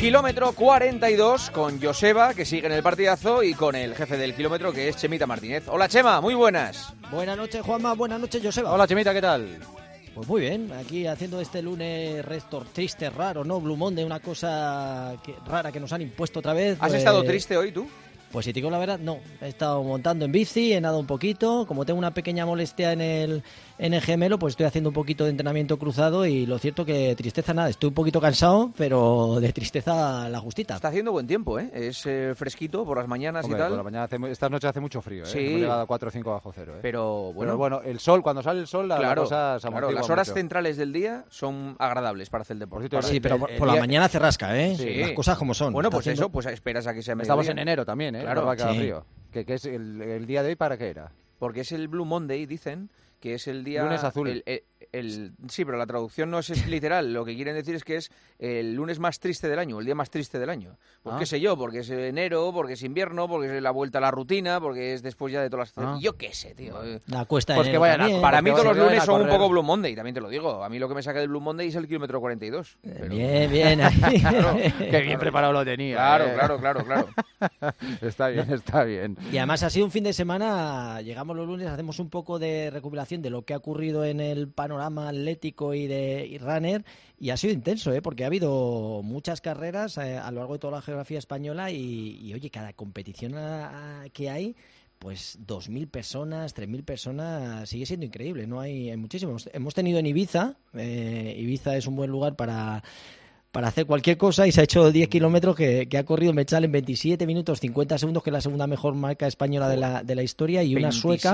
Kilómetro 42 con Joseba, que sigue en el partidazo, y con el jefe del kilómetro, que es Chemita Martínez. Hola, Chema, muy buenas. Buenas noches, Juanma. Buenas noches, Joseba. Hola, Chemita, ¿qué tal? Pues muy bien, aquí haciendo este lunes restor triste, raro, ¿no? Blue Monday, una cosa que- rara que nos han impuesto otra vez. ¿Has pues- estado triste hoy tú? Pues si te digo la verdad, no. He estado montando en bici, he nadado un poquito. Como tengo una pequeña molestia en el, en el gemelo, pues estoy haciendo un poquito de entrenamiento cruzado y lo cierto que tristeza nada. Estoy un poquito cansado, pero de tristeza la justita. Está haciendo buen tiempo, ¿eh? Es eh, fresquito por las mañanas Hombre, y tal. por la mañana hace estas noches hace mucho frío, ¿eh? Sí. Hemos llegado a 4 o 5 bajo cero, ¿eh? Pero bueno, Pero bueno, el sol, cuando sale el sol, la, la claro, cosa se claro, las horas mucho. centrales del día son agradables para hacer el deporte. Por cierto, Para- Sí, pero el- por, el por la mañana rasca, ¿eh? Sí. Las cosas como son. Bueno, pues haciendo- eso, pues esperas a que sea Estamos en enero también, ¿eh? Claro, que haga sí. frío. Que, que es el, el día de hoy, ¿para qué era? Porque es el Blue Monday, dicen, que es el día... Lunes azul. el- el- el- sí, pero la traducción no es, literal. Lo que quieren decir es que es el lunes más triste del año, el día más triste del año. Pues Ah. qué sé yo, porque es enero, porque es invierno, porque es la vuelta a la rutina, porque es después ya de todas las... Ah. Yo qué sé, tío. Eh, La cuesta de Pues que enero vayan a- también. Para mí todos los lunes son un poco Blue Monday, también te lo digo. A mí lo que me saca del Blue Monday es el kilómetro 42. pero- Bien, bien. ahí. Qué bien preparado lo tenía. Claro, ¿eh? claro, claro, claro. Está bien, está bien. Y además ha sido un fin de semana, llegamos los lunes, hacemos un poco de recopilación de lo que ha ocurrido en el panorama atlético y de y runner y ha sido intenso, ¿eh? porque ha habido muchas carreras eh, a lo largo de toda la geografía española y, y, oye, cada competición a- a- que hay, pues 2.000 personas, 3.000 personas, sigue siendo increíble, no hay, hay muchísimos. Hemos tenido en Ibiza, eh, Ibiza es un buen lugar para para hacer cualquier cosa y se ha hecho 10 kilómetros que, que ha corrido Mechal en 27 minutos 50 segundos, que es la segunda mejor marca española de la, de la historia, y una sueca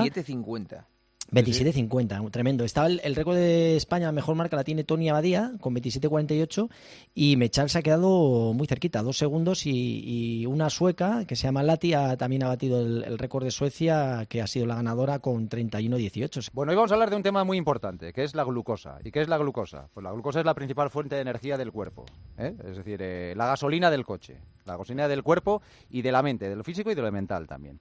27.50. 27.50, tremendo. Estaba el, el récord de España, la mejor marca la tiene Tony Abadía con 27.48 y Mechal se ha quedado muy cerquita, dos segundos y, y una sueca que se llama Lati ha, también ha batido el, el récord de Suecia que ha sido la ganadora con 31.18. Bueno, hoy vamos a hablar de un tema muy importante, que es la glucosa. ¿Y qué es la glucosa? Pues la glucosa es la principal fuente de energía del cuerpo. ¿eh? Es decir, eh, la gasolina del coche, la gasolina del cuerpo y de la mente, de lo físico y de lo mental también.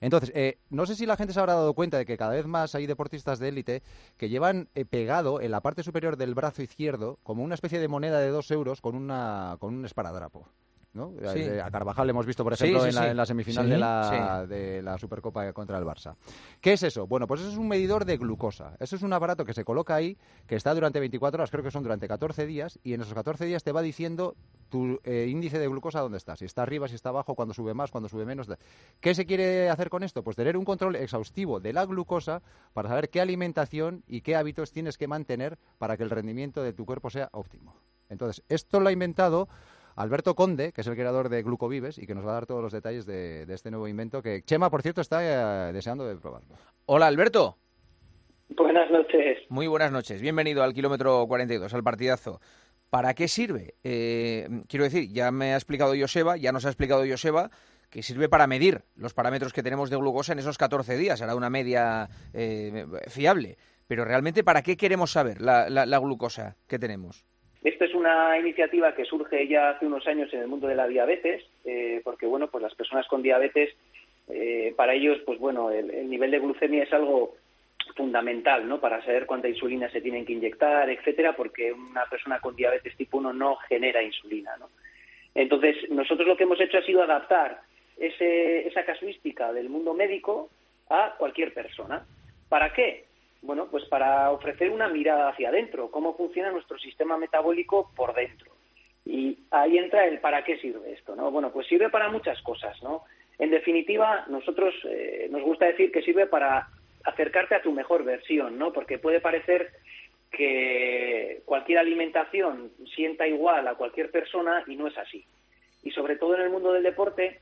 Entonces, eh, no sé si la gente se habrá dado cuenta de que cada vez más hay deportistas de élite que llevan eh, pegado en la parte superior del brazo izquierdo como una especie de moneda de dos euros con, una, con un esparadrapo. ¿no? Sí. Eh, A Carvajal le hemos visto, por ejemplo, sí, en, la, en la semifinal de, la, de la Supercopa contra el Barça. ¿Qué es eso? Bueno, pues eso es un medidor de glucosa. Eso es un aparato que se coloca ahí, que está durante 24 horas, creo que son durante 14 días, y en esos 14 días te va diciendo tu eh, índice de glucosa dónde está. Si está arriba, si está abajo, cuando sube más, cuando sube menos. ¿Qué se quiere hacer con esto? Pues tener un control exhaustivo de la glucosa para saber qué alimentación y qué hábitos tienes que mantener para que el rendimiento de tu cuerpo sea óptimo. Entonces, esto lo ha inventado Alberto Conde, que es el creador de Glucovives y que nos va a dar todos los detalles de, de este nuevo invento que Chema, por cierto, está eh, deseando de probarlo. Hola, Alberto. Buenas noches. Muy buenas noches. Bienvenido al kilómetro 42, al partidazo. ¿Para qué sirve? Eh, quiero decir, ya me ha explicado Joseba, ya nos ha explicado Joseba, que sirve para medir los parámetros que tenemos de glucosa en esos 14 días. Hará una media eh, fiable. Pero realmente, ¿para qué queremos saber la, la- la glucosa que tenemos? Esta es una iniciativa que surge ya hace unos años en el mundo de la diabetes, eh, porque bueno, pues las personas con diabetes, eh, para ellos, pues bueno, el nivel de glucemia es algo fundamental, ¿no? Para saber cuánta insulina se tienen que inyectar, etcétera, porque una persona con diabetes tipo 1 no genera insulina, ¿no? Entonces, nosotros lo que hemos hecho ha sido adaptar ese- esa casuística del mundo médico a cualquier persona. ¿Para qué? Bueno, pues para ofrecer una mirada hacia adentro, cómo funciona nuestro sistema metabólico por dentro. Y ahí entra el para qué sirve esto, ¿no? Bueno, pues sirve para muchas cosas, ¿no? En definitiva, nosotros eh, nos gusta decir que sirve para acercarte a tu mejor versión, ¿no? Porque puede parecer que cualquier alimentación sienta igual a cualquier persona y no es así. Y sobre todo en el mundo del deporte,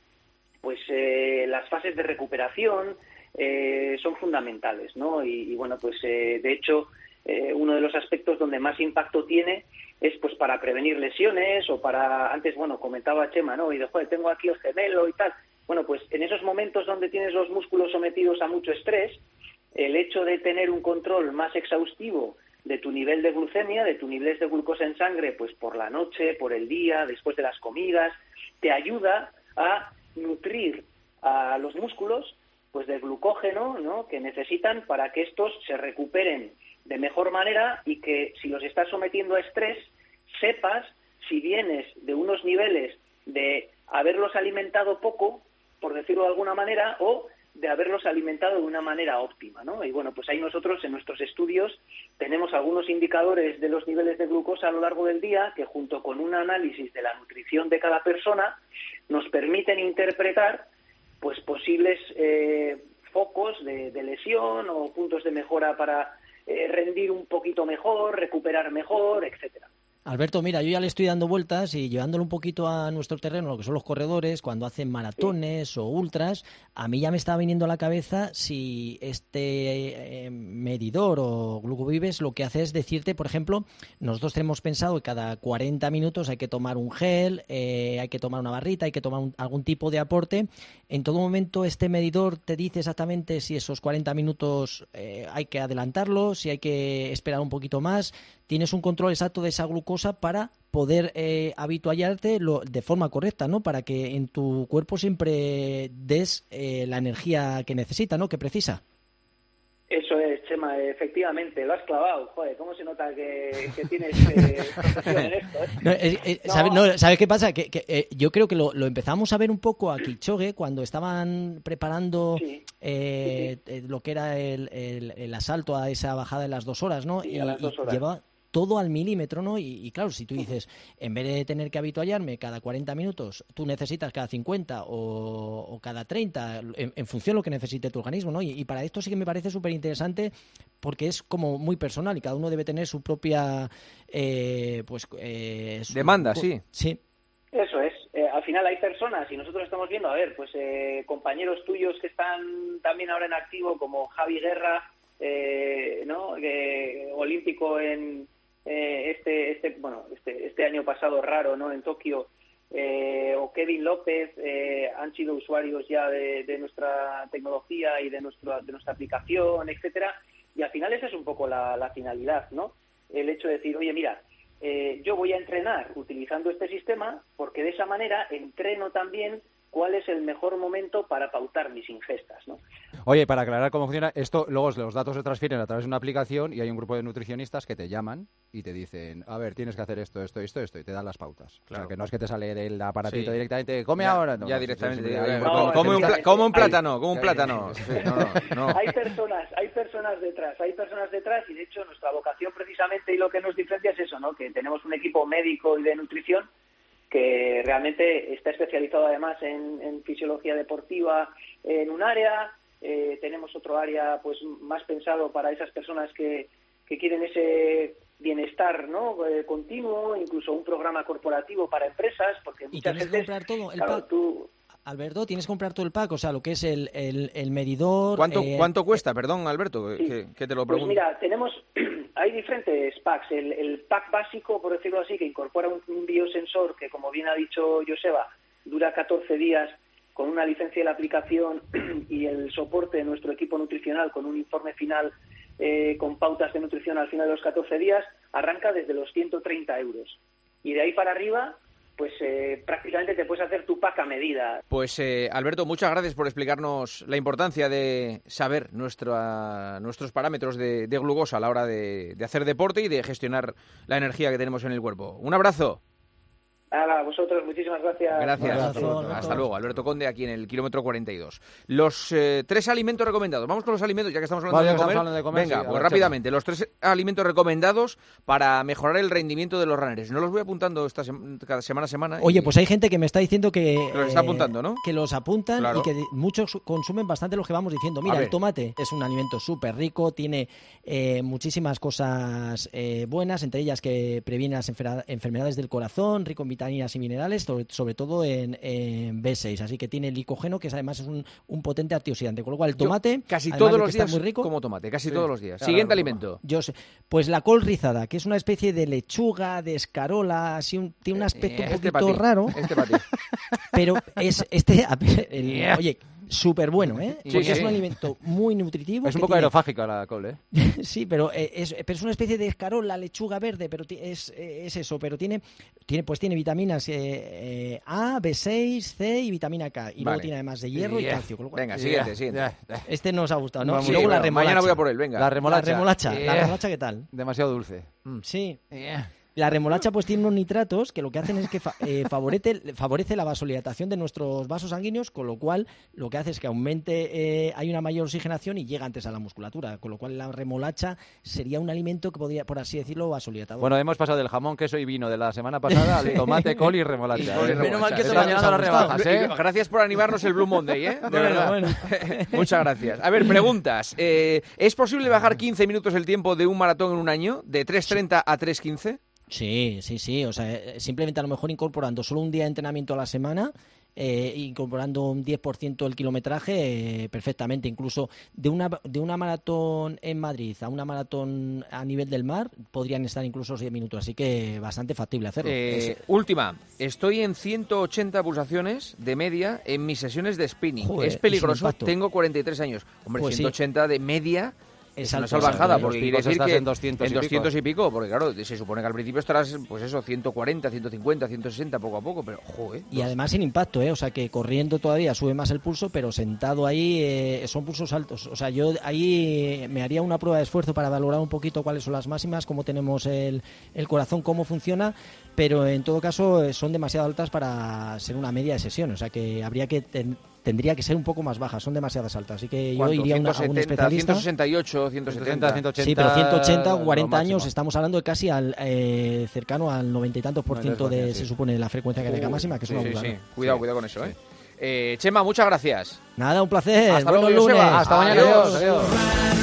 pues eh, las fases de recuperación eh, son fundamentales, ¿no? Y, bueno, pues eh, de hecho eh, uno de los aspectos donde más impacto tiene es pues para prevenir lesiones o para antes bueno comentaba Chema, ¿no? Y de joder, tengo aquí el gemelo y tal. Bueno, pues en esos momentos donde tienes los músculos sometidos a mucho estrés, el hecho de tener un control más exhaustivo de tu nivel de glucemia, de tu nivel de glucosa en sangre, pues por la noche, por el día, después de las comidas, te ayuda a nutrir a los músculos pues de glucógeno ¿no? que necesitan para que estos se recuperen de mejor manera y que si los estás sometiendo a estrés sepas si vienes de unos niveles de haberlos alimentado poco, por decirlo de alguna manera, o de haberlos alimentado de una manera óptima, ¿no? Y bueno, pues ahí nosotros en nuestros estudios tenemos algunos indicadores de los niveles de glucosa a lo largo del día que junto con un análisis de la nutrición de cada persona nos permiten interpretar pues posibles eh, focos de, lesión o puntos de mejora para eh, rendir un poquito mejor, recuperar mejor, etcétera. Alberto, mira, yo ya le estoy dando vueltas y llevándolo un poquito a nuestro terreno, lo que son los corredores, cuando hacen maratones o ultras, a mí ya me está viniendo a la cabeza si este eh, medidor o glucovives lo que hace es decirte, por ejemplo, nosotros tenemos pensado que cada 40 minutos hay que tomar un gel, eh, hay que tomar una barrita, hay que tomar algún tipo de aporte. En todo momento este medidor te dice exactamente si esos 40 minutos eh, hay que adelantarlo, si hay que esperar un poquito más. Tienes un control exacto de esa glucosa para poder eh, habituallarte de forma correcta, ¿no? Para que en tu cuerpo siempre des eh, la energía que necesita, ¿no? Que precisa. Eso es, Chema, efectivamente, lo has clavado. Joder, ¿cómo se nota que, tienes eh, en esto? Eh? ¿sabes, qué pasa? Que, que yo creo que lo, empezamos a ver un poco a Kichogue cuando estaban preparando lo que era el, el, asalto a esa bajada de las dos horas, ¿no? y, a las dos horas todo al milímetro, ¿no? Y, claro, si tú dices, en vez de tener que habituallarme cada 40 minutos, tú necesitas cada 50 o, cada 30, en, función de lo que necesite tu organismo, ¿no? Y, para esto sí que me parece súper interesante porque es como muy personal y cada uno debe tener su propia, eh, pues... Eh, Demanda, sí. Sí. Eso es. Eh, al final hay personas, y nosotros estamos viendo, a ver, pues compañeros tuyos que están también ahora en activo, como Javi Guerra, ¿no? olímpico en, eh, este, este, bueno, este, este año pasado raro, ¿no? En Tokio, eh, o Kevin López eh, han sido usuarios ya de, nuestra tecnología y de nuestra, de nuestra aplicación, etcétera. Y al final esa es un poco la, la finalidad, ¿no? El hecho de decir, oye, mira, yo voy a entrenar utilizando este sistema porque de esa manera entreno también cuál es el mejor momento para pautar mis ingestas. ¿no? Oye, para aclarar cómo funciona, esto luego los datos se transfieren a través de una aplicación y hay un grupo de nutricionistas que te llaman y te dicen, a ver, tienes que hacer esto, esto, esto, esto, y te dan las pautas. Claro. O sea, que no es que te sale del aparatito directamente, come ahora. No, ya directamente. como, un, plátano, como un plátano. hay personas, hay personas detrás, hay personas detrás y de hecho nuestra vocación precisamente y lo que nos diferencia es eso, ¿no? Que tenemos un equipo médico y de nutrición que realmente está especializado además en, fisiología deportiva en un área. Eh, tenemos otro área pues más pensado para esas personas que, que quieren ese bienestar no eh, continuo incluso un programa corporativo para empresas porque muchas veces que comprar todo el Alberto, tienes que comprar todo el pack, o sea, lo que es el, el, medidor. ¿Cuánto, eh, ¿Cuánto cuesta? Perdón, Alberto, que, te lo pues pregunto. Pues mira, tenemos, hay diferentes packs. El, pack básico, por decirlo así, que incorpora un, biosensor que, como bien ha dicho Joseba, dura 14 días con una licencia de la aplicación y el soporte de nuestro equipo nutricional con un informe final eh, con pautas de nutrición al final de los 14 días, arranca desde los 130 euros. Y de ahí para arriba pues eh, prácticamente te puedes hacer tu pack a medida. Pues eh, Alberto, muchas gracias por explicarnos la importancia de saber nuestros parámetros de, glucosa a la hora de hacer deporte y de gestionar la energía que tenemos en el cuerpo. Un abrazo. Nada, a vosotros, muchísimas gracias. Gracias. Hasta luego. Alberto Conde, aquí en el kilómetro 42. Los eh, tres alimentos recomendados. Vamos con los alimentos, ya que estamos hablando, de, comer. Venga, pues rápidamente. Los tres alimentos recomendados para mejorar el rendimiento de los runners. No los voy apuntando esta cada semana a semana. Oye, pues hay gente que me está diciendo que... Los está apuntando, ¿no? Que los apuntan y que muchos consumen bastante los que vamos diciendo. Mira, el tomate es un alimento súper rico, tiene eh, muchísimas cosas eh, buenas, entre ellas que previene las enfermedades del corazón, rico en vitaminas y minerales, sobre, todo en, B6. Así que tiene licógeno, que además es un, potente antioxidante. Con lo cual, el tomate. casi todos los días muy rico, como tomate, casi todos los días. Siguiente alimento. Yo sé. Pues la col rizada, que es una especie de lechuga, de escarola, así un, tiene un eh, aspecto un este poquito raro. Este pero es este. Oye súper bueno, ¿eh? Porque es un alimento muy nutritivo. Es un poco aerofágico la col, ¿eh? sí, pero eh, es, pero es una especie de escarola, lechuga verde, pero es, es eso, pero tiene, tiene pues tiene vitaminas eh, eh A, B6, C y vitamina K. Y luego tiene además de hierro y calcio. Venga, siguiente, siguiente. Este nos ha gustado, ¿no? y luego la remolacha. Mañana voy a por él, venga. La remolacha. La remolacha, ¿la remolacha qué tal? Demasiado dulce. Mm. Sí. La remolacha pues tiene unos nitratos que lo que hacen es que eh, favorece, favorece la vasodilatación de nuestros vasos sanguíneos, con lo cual lo que hace es que aumente, eh, hay una mayor oxigenación y llega antes a la musculatura, con lo cual la remolacha sería un alimento que podría, por así decirlo, vasodilatador. Bueno, hemos pasado del jamón, queso y vino de la semana pasada al tomate, col y remolacha. Menos mal que las Gracias por animarnos el Blue Monday, ¿eh? De verdad. Muchas gracias. A ver, preguntas. ¿Es posible bajar 15 minutos el tiempo de un maratón en un año? ¿De 3.30 a 3.15? Sí, sí, sí. O sea, eh, simplemente a lo mejor incorporando solo un día de entrenamiento a la semana, eh, incorporando un 10% del kilometraje eh, perfectamente. Incluso de una, de una maratón en Madrid a una maratón a nivel del mar podrían estar incluso 10 minutos. Así que bastante factible hacerlo. última. Estoy en 180 pulsaciones de media en mis sesiones de spinning. es peligroso. Tengo 43 años. Hombre, 180 pues de media es una salvajada, porque quiere decir que en 200, y, pico. porque claro, se supone que al principio estarás, pues eso, 140, 150, 160 poco a poco, pero joder. Y además sin impacto, ¿eh? O sea, que corriendo todavía sube más el pulso, pero sentado ahí eh, son pulsos altos. O sea, yo ahí me haría una prueba de esfuerzo para valorar un poquito cuáles son las máximas, cómo tenemos el, el corazón, cómo funciona, pero en todo caso eh, son demasiado altas para ser una media de sesión. O sea, que habría que tendría que ser un poco más baja, son demasiadas altas. Así que yo iría a un especialista. 168, 170, 180. Sí, pero 180, 40 años, estamos hablando de casi al eh, cercano al 90 y tantos por ciento de, se supone, la frecuencia cardíaca máxima, que es una sí, sí. Cuidado, cuidado con eso, ¿eh? ¿eh? Chema, muchas gracias. Nada, un placer. Hasta luego, lunes. Hasta mañana. adiós.